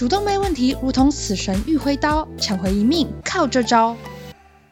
主动脉问题如同死神遇挥刀，抢回一命靠这招。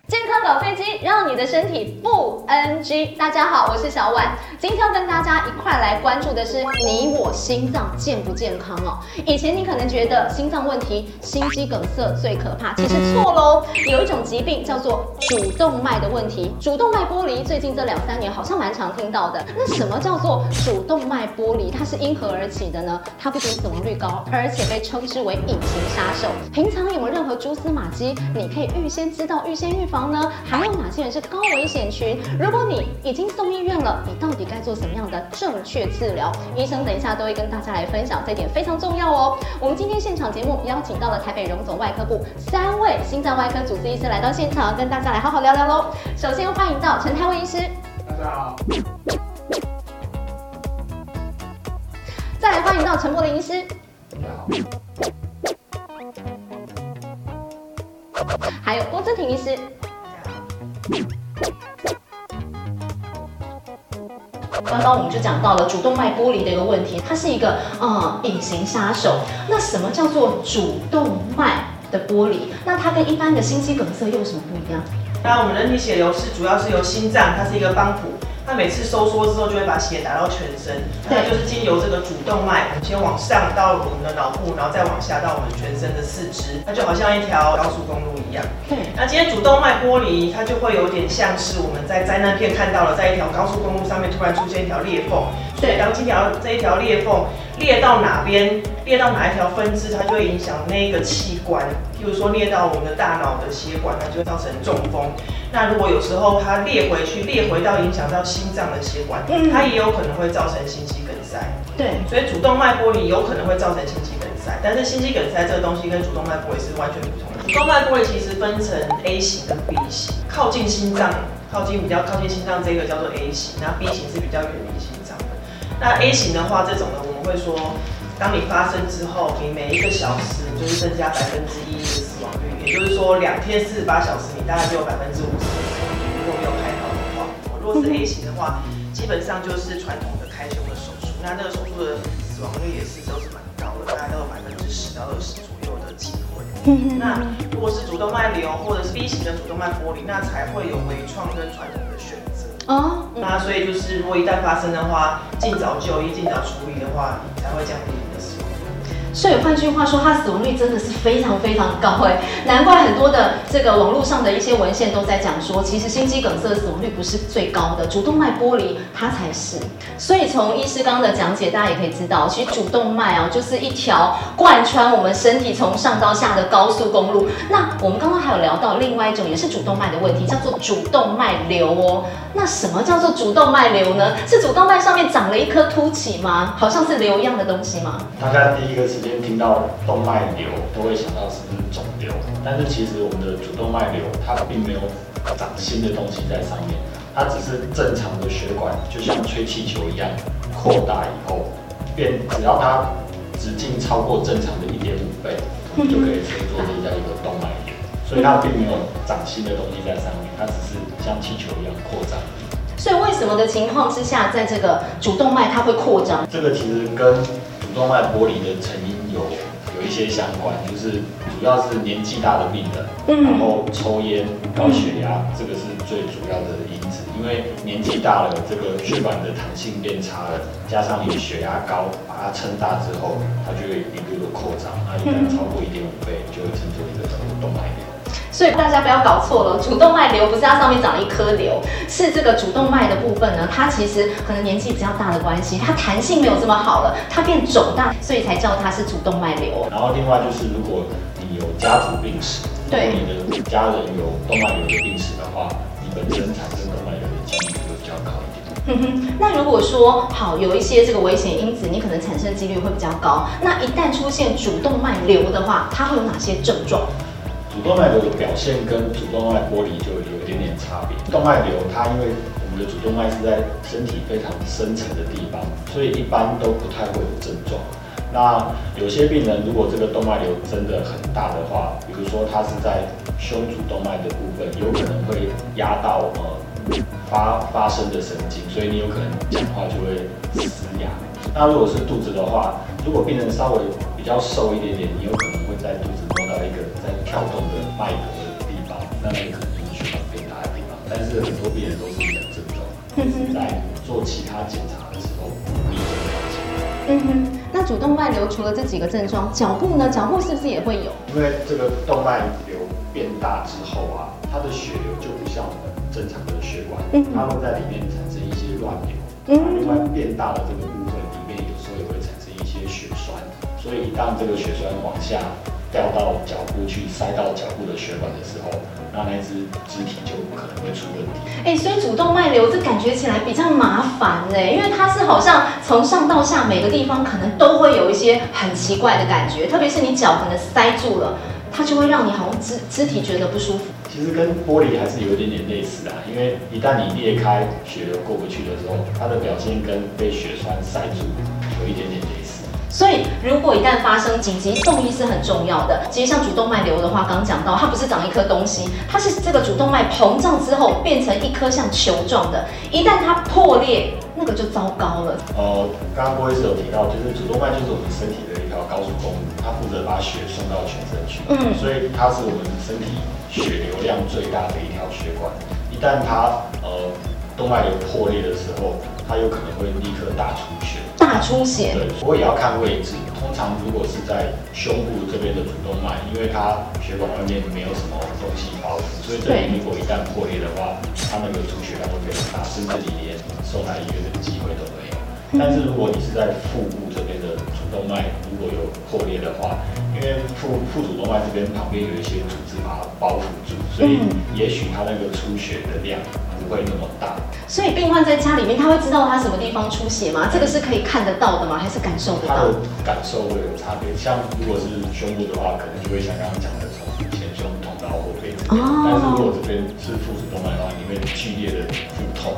健康搞飞机，让你的身体不 NG。大家好，我是小婉，今天要跟大家一块来关注的是你我心脏健不健康哦。以前你可能觉得心脏问题、心肌梗塞最可怕，其实错喽。有一种疾病叫做主动脉的问题，主动脉剥离，最近这两三年好像蛮常听到的。那什么叫做主动脉剥离？它是因何而起的呢？它不仅死亡率高，而且被称之为隐形杀手。平常有没有任何蛛丝马迹，你可以预先知道、预先预防？呢？还有哪些人是高危险群？如果你已经送医院了，你到底该做什么样的正确治疗？医生等一下都会跟大家来分享，这点非常重要哦。我们今天现场节目邀请到了台北荣总外科部三位心脏外科主治医师来到现场，跟大家来好好聊聊喽。首先欢迎到陈泰威医师，大家好。再来欢迎到陈柏霖医师，大家好。还有郭志婷医师。刚刚我们就讲到了主动脉剥离的一个问题，它是一个呃隐形杀手。那什么叫做主动脉的剥离？那它跟一般的心肌梗塞又有什么不一样？那我们人体血流是主要是由心脏，它是一个帮浦。它每次收缩之后，就会把血打到全身。那就是经由这个主动脉，先往上到我们的脑部，然后再往下到我们全身的四肢。它就好像一条高速公路一样。对。那今天主动脉剥离，它就会有点像是我们在灾难片看到了，在一条高速公路上面突然出现一条裂缝。对。当这条这一条裂缝裂到哪边，裂到哪一条分支，它就会影响那个器官。譬如说裂到我们的大脑的血管，它就会造成中风。那如果有时候它裂回去，裂回到影响到心脏的血管，它也有可能会造成心肌梗塞。对，所以主动脉剥离有可能会造成心肌梗塞，但是心肌梗塞这个东西跟主动脉剥离是完全不同的。主动脉剥离其实分成 A 型跟 B 型，靠近心脏，靠近比较靠近心脏这个叫做 A 型，那 B 型是比较远离心脏的。那 A 型的话，这种呢我们会说，当你发生之后，你每一个小时就是增加百分之一的死亡率，也就是说两天四十八小时，你大概就有百分之五十。如果没有开刀的话，如果是 A 型的话，基本上就是传统的开胸的手术，那那个手术的死亡率也是都是蛮高的，大概都有百分之十到二十左右的机会。那如果是主动脉瘤或者是 B 型的主动脉剥离，那才会有微创跟传统的选择。哦，那所以就是如果一旦发生的话，尽早就医、尽早处理的话，才会降低。所以换句话说，它死亡率真的是非常非常高哎，难怪很多的这个网络上的一些文献都在讲说，其实心肌梗塞死亡率不是最高的，主动脉剥离它才是。所以从医师刚刚的讲解，大家也可以知道，其实主动脉啊就是一条贯穿我们身体从上到下的高速公路。那我们刚刚还有聊到另外一种也是主动脉的问题，叫做主动脉瘤哦。那什么叫做主动脉瘤呢？是主动脉上面长了一颗凸起吗？好像是瘤一样的东西吗？大家第一个是听到动脉瘤都会想到是不是肿瘤，但是其实我们的主动脉瘤它并没有长新的东西在上面，它只是正常的血管，就像吹气球一样扩大以后变，只要它直径超过正常的一点五倍，就可以称作这叫一个动脉瘤。所以它并没有长新的东西在上面，它只是像气球一样扩张。所以为什么的情况之下，在这个主动脉它会扩张？这个其实跟主动脉剥离的成因些相关，就是主要是年纪大的病人，嗯、然后抽烟、高血压，嗯、这个是最主要的因子。因为年纪大了，这个血管的弹性变差了，加上你血压高，把它撑大之后，它就会一个个扩张，那一旦超过一点五倍，就会称作一个主动脉瘤。所以大家不要搞错了，主动脉瘤不是它上面长了一颗瘤，是这个主动脉的部分呢，它其实可能年纪比较大的关系，它弹性没有这么好了，它变肿大，所以才叫它是主动脉瘤。然后另外就是，如果你有家族病史，对，你的家人有动脉瘤的病史的话，你本身产生动脉瘤的几率会比较高一点。哼哼，那如果说好有一些这个危险因子，你可能产生几率会比较高。那一旦出现主动脉瘤的话，它会有哪些症状？主动脉瘤的表现跟主动脉剥离就有一点点差别。动脉瘤它因为我们的主动脉是在身体非常深层的地方，所以一般都不太会有症状。那有些病人如果这个动脉瘤真的很大的话，比如说它是在胸主动脉的部分，有可能会压到呃发发生的神经，所以你有可能讲话就会嘶哑。那如果是肚子的话，如果病人稍微比较瘦一点点，你有可能会在肚子到一个在跳动的脉搏的地方，那那个可能就是血管变大的地方。但是很多病人都是没有症状，就是在做其他检查的时候。嗯哼，那主动脉瘤除了这几个症状，脚部呢？脚部是不是也会有？因为这个动脉瘤变大之后啊，它的血流就不像我们正常的血管，它会在里面产生一些乱流。嗯，另外变大的这个部分里面有时候也会产生一些血栓，所以一旦这个血栓往下。掉到脚部去，塞到脚部的血管的时候，那那只肢体就可能会出问题。哎、欸，所以主动脉瘤这感觉起来比较麻烦呢，因为它是好像从上到下每个地方可能都会有一些很奇怪的感觉，特别是你脚可能塞住了，它就会让你好像肢肢体觉得不舒服。其实跟玻璃还是有一点点类似啊，因为一旦你裂开血流过不去的时候，它的表现跟被血栓塞住有一点点类似。所以，如果一旦发生紧急送医是很重要的。其实像主动脉瘤的话，刚讲到，它不是长一颗东西，它是这个主动脉膨胀之后变成一颗像球状的，一旦它破裂，那个就糟糕了。呃，刚刚郭医师有提到，就是主动脉就是我们身体的一条高速公路，它负责把血送到全身去。嗯，所以它是我们身体血流量最大的一条血管。一旦它呃动脉瘤破裂的时候，它有可能会立刻大出血。大出血，对，不过也要看位置。通常如果是在胸部这边的主动脉，因为它血管外面没有什么东西包覆，所以这里如果一旦破裂的话，它那个出血量会非常大，甚至你连送来医院的机会都没有。但是如果你是在腹部这边的主动脉如果有破裂的话，因为腹腹主动脉这边旁边有一些组织把它包覆住，所以也许它那个出血的量。不会那么大，所以病患在家里面，他会知道他什么地方出血吗？这个是可以看得到的吗？还是感受得到？他的感受会有差别。像如果是胸部的话，可能就会像刚刚讲的，从前胸痛到后背。哦。但是如果这边是腹主动脉的话，你会剧烈的腹痛，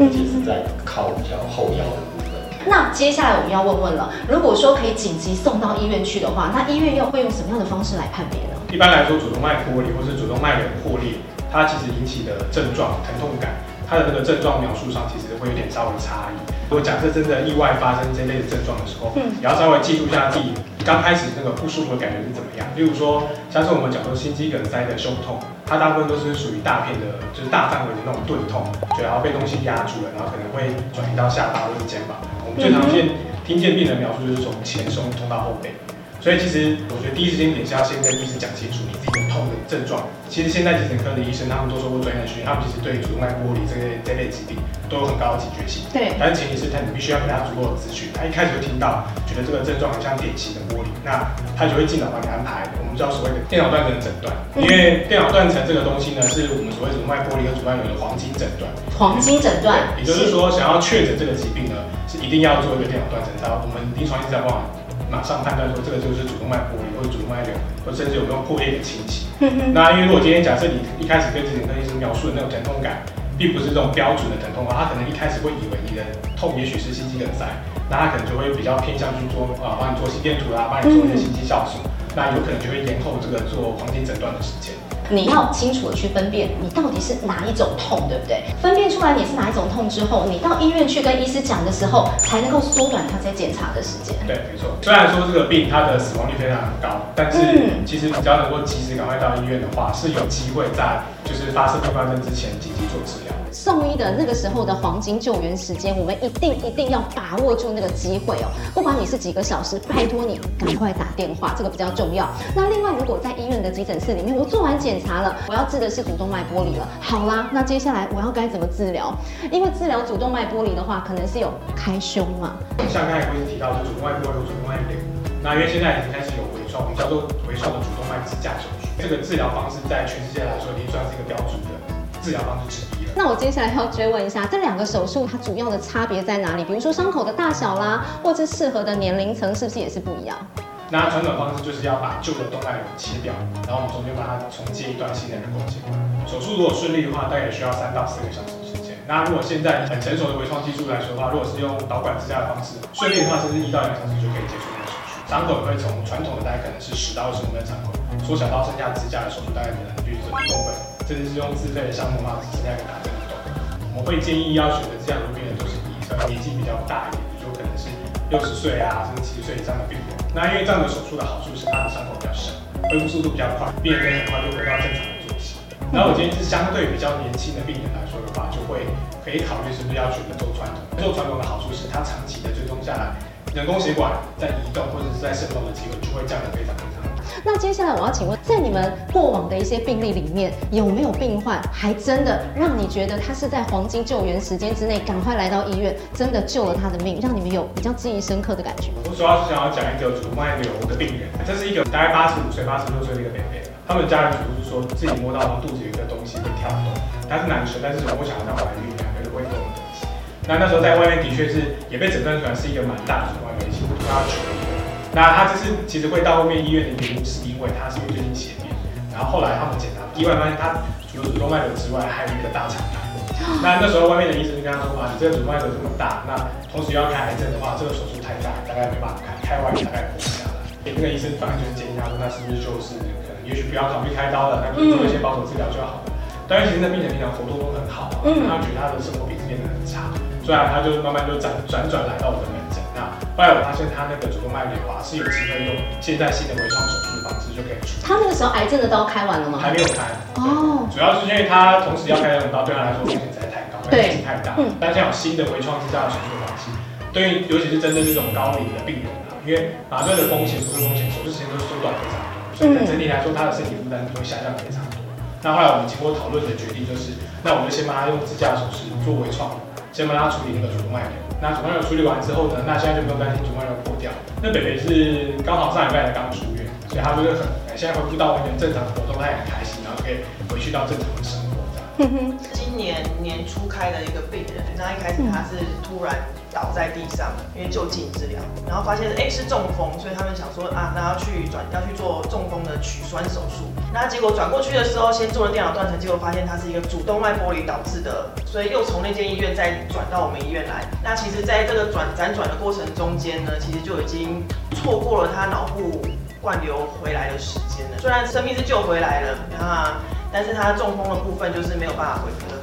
而且是在靠比较后腰的部分。那接下来我们要问问了，如果说可以紧急送到医院去的话，那医院又会用什么样的方式来判别呢？一般来说，主动脉剥离或是主动脉瘤破裂。它其实引起的症状疼痛感，它的那个症状描述上其实会有点稍微差异。如果假设真的意外发生这类的症状的时候，嗯，也要稍微记录一下自己刚开始那个不舒服的感觉是怎么样。例如说，像是我们讲说心肌梗塞的胸痛，它大部分都是属于大片的，就是大范围的那种钝痛，就然后被东西压住了，然后可能会转移到下巴或者肩膀。最常见听见病人描述就是从前胸痛到后背。所以其实我觉得第一时间点是要先跟医师讲清楚你自己的痛的症状。其实现在急诊科的医生他们都受过专业的训练，他们其实对主动脉剥离这类这类疾病都有很高的警觉性。对。但是前提是他你必须要给他足够的资讯。他一开始就听到觉得这个症状很像典型的剥离，那他就会尽早帮你安排我们叫所谓的电脑断层诊断。因为电脑断层这个东西呢，是我们所谓主动脉剥离和主动脉瘤的黄金诊断。黄金诊断。也就是说，想要确诊这个疾病呢，是一定要做一个电脑断层，然后我们临床医生在帮马上判断说这个就是主动脉剥离或者主动脉瘤，或甚至有没有破裂的情形。那因为如果今天假设你一开始跟急诊科医生描述的那种疼痛感，并不是这种标准的疼痛的话，他可能一开始会以为你的痛也许是心肌梗塞，那他可能就会比较偏向去做啊，帮你做心电图啊，帮你做一些心肌酵素，那有可能就会延后这个做黄金诊断的时间。你要清楚的去分辨你到底是哪一种痛，对不对？分辨出来你是哪一种痛之后，你到医院去跟医师讲的时候，才能够缩短他在检查的时间。对，没错。虽然说这个病它的死亡率非常高，但是其实只要能够及时赶快到医院的话，是有机会在就是发生并发症之前紧急做治疗。送医的那个时候的黄金救援时间，我们一定一定要把握住那个机会哦。不管你是几个小时，拜托你赶快打电话，这个比较重要。那另外，如果在医院的急诊室里面，我做完检查了，我要治的是主动脉剥离了。好啦，那接下来我要该怎么治疗？因为治疗主动脉剥离的话，可能是有开胸嘛。像刚才不是提到的主动脉剥离、主动脉瘤，那因为现在已经开始有微创，我们叫做微创的主动脉支架手术。这个治疗方式在全世界来说，已经算是一个标准的治疗方式之一了。那我接下来要追问一下，这两个手术它主要的差别在哪里？比如说伤口的大小啦，或者适合的年龄层是不是也是不一样？那传统方式就是要把旧的动脉瘤切掉，然后我们中间把它重接一段新的人工血管。手术如果顺利的话，大概也需要三到四个小时时间。那如果现在很成熟的微创技术来说的话，如果是用导管支架的方式，顺利的话，甚至一到两个小时就可以结束这个手术。伤口也会从传统的大概可能是十到二十公分的伤口，缩小到剩下支架的手术大概可能就是一公分，甚至是用自费的项目的话，只剩下一个打针。我们会建议要选择这样的病人，都是以年纪比较大一点，就可能是六十岁啊，甚至七十岁以上的病人。那因为这样的手术的好处是它的伤口比较小，恢复速度比较快，病人可以很快就回到正常的作息。然后我今天是相对比较年轻的病人来说的话，就会可以考虑是不是要选择做传统。做传统的好处是它长期的追踪下来，人工血管在移动或者是在渗漏的机会就会降得非常非常。那接下来我要请问，在你们过往的一些病例里面，有没有病患还真的让你觉得他是在黄金救援时间之内赶快来到医院，真的救了他的命，让你们有比较记忆深刻的感觉？我主要是想要讲一个主动脉瘤的病人，这是一个大概八十五岁、八十六岁的一个妹妹，他们家人主是说自己摸到肚子有一个东西会跳动，他是男生，但是我想要他怀孕，两个人会动的东西。那那时候在外面的确是也被诊断出来是一个蛮大的主动脉瘤，我他求。那他这是其实会到后面医院的原因，是因为他是因为最近血便，然后后来他们检查，意外发现他除了主动脉瘤之外，还有一个大肠癌。那那时候外面的医生就跟他说嘛，你这个主动脉瘤这么大，那同时要开癌症的话，这个手术太大，大概没办法开，开完大概活不下来。那个医生反而就建议他说，那是不是就是可能也许不要考虑开刀了，那就做一些保守治疗就好了。但是，其实那病人平常活动都很好，嗯，他觉得他的生活品质变得很差，所以他就慢慢就转转转来到我的门诊。后来我发现他那个主动脉瘤啊是有机会用现在新的微创手术的方式就可以处理。他那个时候癌症的刀开完了吗？还没有开。哦。主要是因为他同时要开两种刀，对他来说风险实在太高，风险太大。嗯。但现在有新的微创支架的手术方式，对于尤其是针对这种高龄的病人啊，因为麻醉的风险、手术风险、手术时间都缩短非常多，所以整体来说他的身体负担会下降非常多。那后来我们经过讨论的决定就是，那我们就先帮他用支架手术做微创，先帮他处理那个主动脉瘤。那主动脉瘤处理完之后呢，那现在就不用担心主动脉瘤破掉。那北北是刚好上礼拜才刚出院，所以他就是很现在恢复到完全正常的活动，他也很开心，然后可以回去到正常的生活这样。今年年初开的一个病人，那一开始他是突然。倒在地上，因为就近治疗，然后发现哎是中风，所以他们想说啊，那要去转要去做中风的取栓手术。那结果转过去的时候，先做了电脑断层，结果发现它是一个主动脉剥离导致的，所以又从那间医院再转到我们医院来。那其实在这个转辗转的过程中间呢，其实就已经错过了他脑部灌流回来的时间了。虽然生命是救回来了，那但是他中风的部分就是没有办法恢复的。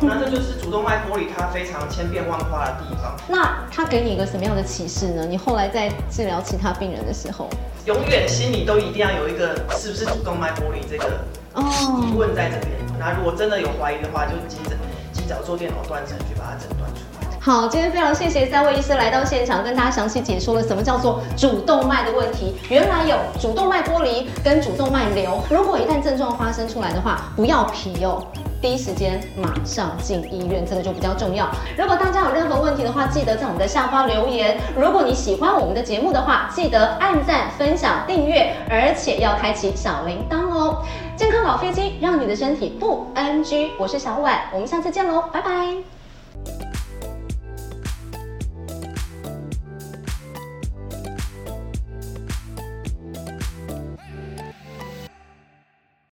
那这就是主动脉剥离，它非常千变万化的地方。那他给你一个什么样的启示呢？你后来在治疗其他病人的时候，永远心里都一定要有一个是不是主动脉剥离这个疑问在这边。那如果真的有怀疑的话，就急诊及早做电脑断层去把它诊断出来。好，今天非常谢谢三位医师来到现场，跟大家详细解说了什么叫做主动脉的问题。原来有主动脉剥离跟主动脉瘤，如果一旦症状发生出来的话，不要皮哦。第一时间马上进医院，这个就比较重要。如果大家有任何问题的话，记得在我们的下方留言。如果你喜欢我们的节目的话，记得按赞、分享、订阅，而且要开启小铃铛哦。健康老飞机，让你的身体不 NG。我是小婉，我们下次见喽，拜拜。